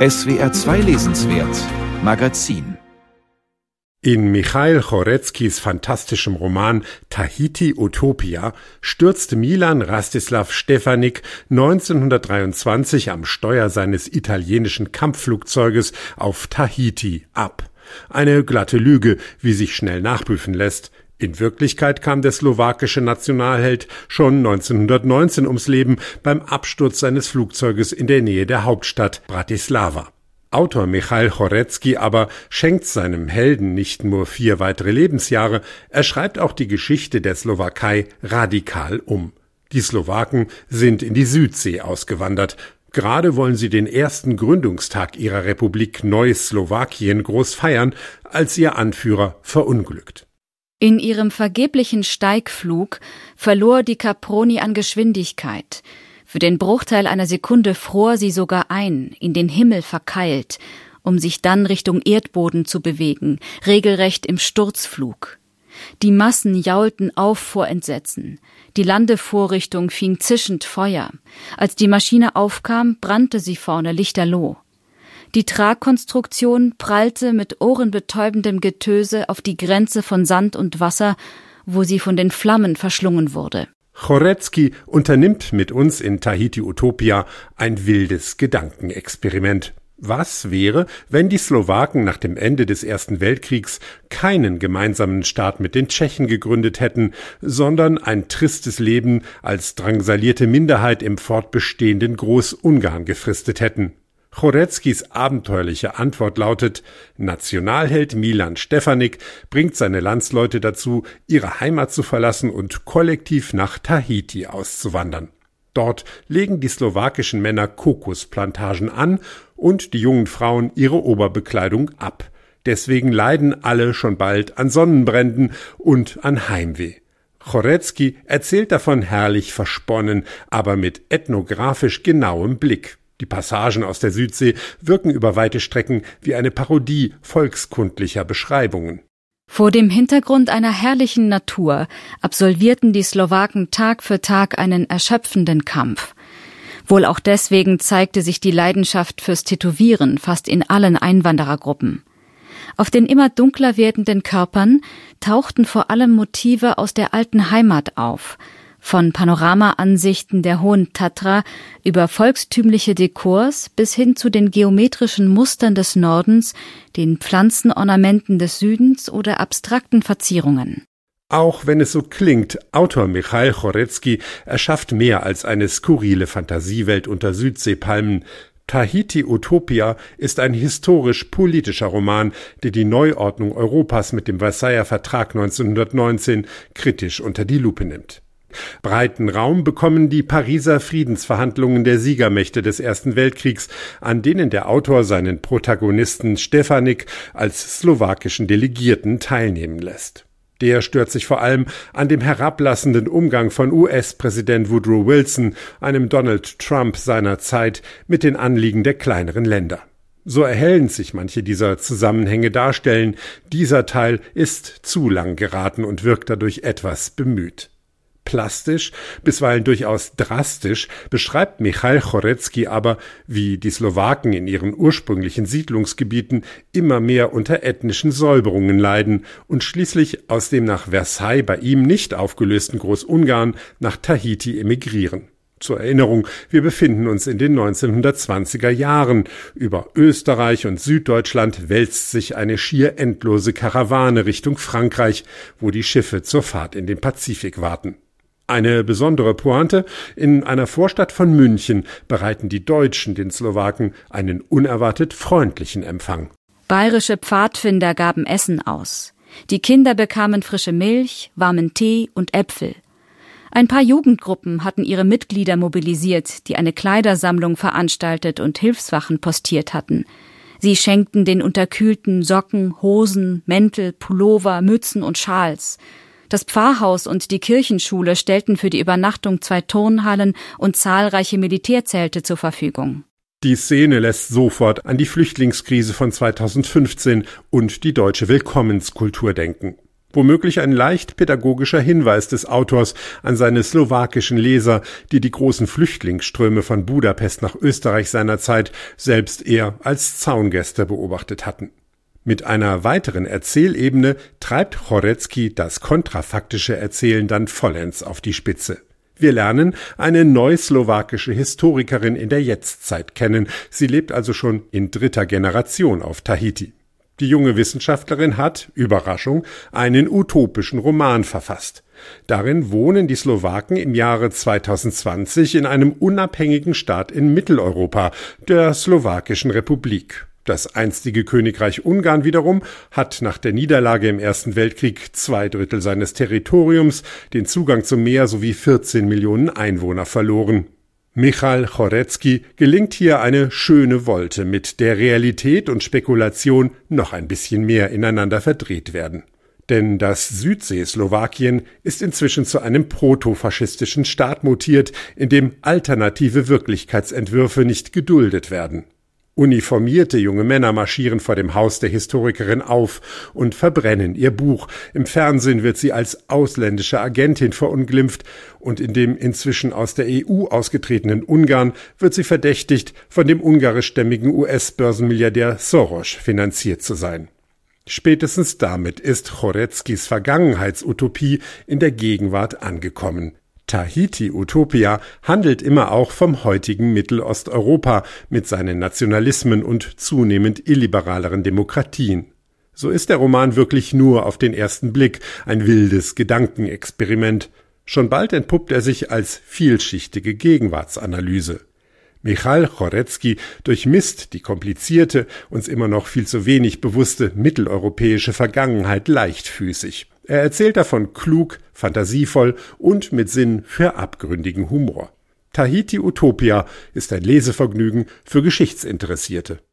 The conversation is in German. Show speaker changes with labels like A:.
A: SWR 2 Lesenswert Magazin
B: in Michail Choreckis fantastischem Roman Tahiti Utopia stürzte Milan Rastislav Stefanik 1923 am Steuer seines italienischen Kampfflugzeuges auf Tahiti ab. Eine glatte Lüge, wie sich schnell nachprüfen lässt. In Wirklichkeit kam der slowakische Nationalheld schon 1919 ums Leben beim Absturz seines Flugzeuges in der Nähe der Hauptstadt Bratislava. Autor Michail Chorecki aber schenkt seinem Helden nicht nur vier weitere Lebensjahre, er schreibt auch die Geschichte der Slowakei radikal um. Die Slowaken sind in die Südsee ausgewandert. Gerade wollen sie den ersten Gründungstag ihrer Republik Neuslowakien groß feiern, als ihr Anführer verunglückt.
C: In ihrem vergeblichen Steigflug verlor die Caproni an Geschwindigkeit. Für den Bruchteil einer Sekunde fror sie sogar ein, in den Himmel verkeilt, um sich dann Richtung Erdboden zu bewegen, regelrecht im Sturzflug. Die Massen jaulten auf vor Entsetzen. Die Landevorrichtung fing zischend Feuer. Als die Maschine aufkam, brannte sie vorne lichterloh. Die Tragkonstruktion prallte mit ohrenbetäubendem Getöse auf die Grenze von Sand und Wasser, wo sie von den Flammen verschlungen wurde.
B: Chorecki unternimmt mit uns in Tahiti Utopia ein wildes Gedankenexperiment. Was wäre, wenn die Slowaken nach dem Ende des Ersten Weltkriegs keinen gemeinsamen Staat mit den Tschechen gegründet hätten, sondern ein tristes Leben als drangsalierte Minderheit im fortbestehenden Großungarn gefristet hätten? Choreckis abenteuerliche Antwort lautet, Nationalheld Milan Stefanik bringt seine Landsleute dazu, ihre Heimat zu verlassen und kollektiv nach Tahiti auszuwandern. Dort legen die slowakischen Männer Kokosplantagen an und die jungen Frauen ihre Oberbekleidung ab. Deswegen leiden alle schon bald an Sonnenbränden und an Heimweh. Chorecki erzählt davon herrlich versponnen, aber mit ethnografisch genauem Blick. Die Passagen aus der Südsee wirken über weite Strecken wie eine Parodie volkskundlicher Beschreibungen.
C: Vor dem Hintergrund einer herrlichen Natur absolvierten die Slowaken Tag für Tag einen erschöpfenden Kampf. Wohl auch deswegen zeigte sich die Leidenschaft fürs Tätowieren fast in allen Einwanderergruppen. Auf den immer dunkler werdenden Körpern tauchten vor allem Motive aus der alten Heimat auf, von Panoramaansichten der Hohen Tatra über volkstümliche Dekors bis hin zu den geometrischen Mustern des Nordens, den Pflanzenornamenten des Südens oder abstrakten Verzierungen.
B: Auch wenn es so klingt, Autor Michail Chorecki erschafft mehr als eine skurrile Fantasiewelt unter Südseepalmen. Tahiti Utopia ist ein historisch-politischer Roman, der die Neuordnung Europas mit dem Versailler Vertrag 1919 kritisch unter die Lupe nimmt. Breiten Raum bekommen die Pariser Friedensverhandlungen der Siegermächte des Ersten Weltkriegs, an denen der Autor seinen Protagonisten Stefanik als slowakischen Delegierten teilnehmen lässt. Der stört sich vor allem an dem herablassenden Umgang von US-Präsident Woodrow Wilson, einem Donald Trump seiner Zeit, mit den Anliegen der kleineren Länder. So erhellend sich manche dieser Zusammenhänge darstellen, dieser Teil ist zu lang geraten und wirkt dadurch etwas bemüht plastisch, bisweilen durchaus drastisch, beschreibt Michail Chorecki aber, wie die Slowaken in ihren ursprünglichen Siedlungsgebieten immer mehr unter ethnischen Säuberungen leiden und schließlich aus dem nach Versailles bei ihm nicht aufgelösten Großungarn nach Tahiti emigrieren. Zur Erinnerung, wir befinden uns in den 1920er Jahren. Über Österreich und Süddeutschland wälzt sich eine schier endlose Karawane Richtung Frankreich, wo die Schiffe zur Fahrt in den Pazifik warten. Eine besondere Pointe, in einer Vorstadt von München bereiten die Deutschen den Slowaken einen unerwartet freundlichen Empfang.
C: Bayerische Pfadfinder gaben Essen aus. Die Kinder bekamen frische Milch, warmen Tee und Äpfel. Ein paar Jugendgruppen hatten ihre Mitglieder mobilisiert, die eine Kleidersammlung veranstaltet und Hilfswachen postiert hatten. Sie schenkten den Unterkühlten Socken, Hosen, Mäntel, Pullover, Mützen und Schals. Das Pfarrhaus und die Kirchenschule stellten für die Übernachtung zwei Turnhallen und zahlreiche Militärzelte zur Verfügung.
B: Die Szene lässt sofort an die Flüchtlingskrise von 2015 und die deutsche Willkommenskultur denken. Womöglich ein leicht pädagogischer Hinweis des Autors an seine slowakischen Leser, die die großen Flüchtlingsströme von Budapest nach Österreich seiner Zeit selbst eher als Zaungäste beobachtet hatten. Mit einer weiteren Erzählebene treibt Chorecki das kontrafaktische Erzählen dann vollends auf die Spitze. Wir lernen eine neuslowakische Historikerin in der Jetztzeit kennen. Sie lebt also schon in dritter Generation auf Tahiti. Die junge Wissenschaftlerin hat, Überraschung, einen utopischen Roman verfasst. Darin wohnen die Slowaken im Jahre 2020 in einem unabhängigen Staat in Mitteleuropa, der Slowakischen Republik. Das einstige Königreich Ungarn wiederum hat nach der Niederlage im Ersten Weltkrieg zwei Drittel seines Territoriums, den Zugang zum Meer sowie 14 Millionen Einwohner verloren. Michal Chorecki gelingt hier eine schöne Wolte, mit der Realität und Spekulation noch ein bisschen mehr ineinander verdreht werden. Denn das Südseeslowakien ist inzwischen zu einem protofaschistischen Staat mutiert, in dem alternative Wirklichkeitsentwürfe nicht geduldet werden. Uniformierte junge Männer marschieren vor dem Haus der Historikerin auf und verbrennen ihr Buch. Im Fernsehen wird sie als ausländische Agentin verunglimpft und in dem inzwischen aus der EU ausgetretenen Ungarn wird sie verdächtigt, von dem ungarischstämmigen US-Börsenmilliardär Soros finanziert zu sein. Spätestens damit ist Choreckis Vergangenheitsutopie in der Gegenwart angekommen. Tahiti Utopia handelt immer auch vom heutigen Mittelosteuropa mit seinen Nationalismen und zunehmend illiberaleren Demokratien. So ist der Roman wirklich nur auf den ersten Blick ein wildes Gedankenexperiment. Schon bald entpuppt er sich als vielschichtige Gegenwartsanalyse. Michal Chorecki durchmisst die komplizierte, uns immer noch viel zu wenig bewusste mitteleuropäische Vergangenheit leichtfüßig. Er erzählt davon klug, fantasievoll und mit Sinn für abgründigen Humor. Tahiti Utopia ist ein Lesevergnügen für Geschichtsinteressierte.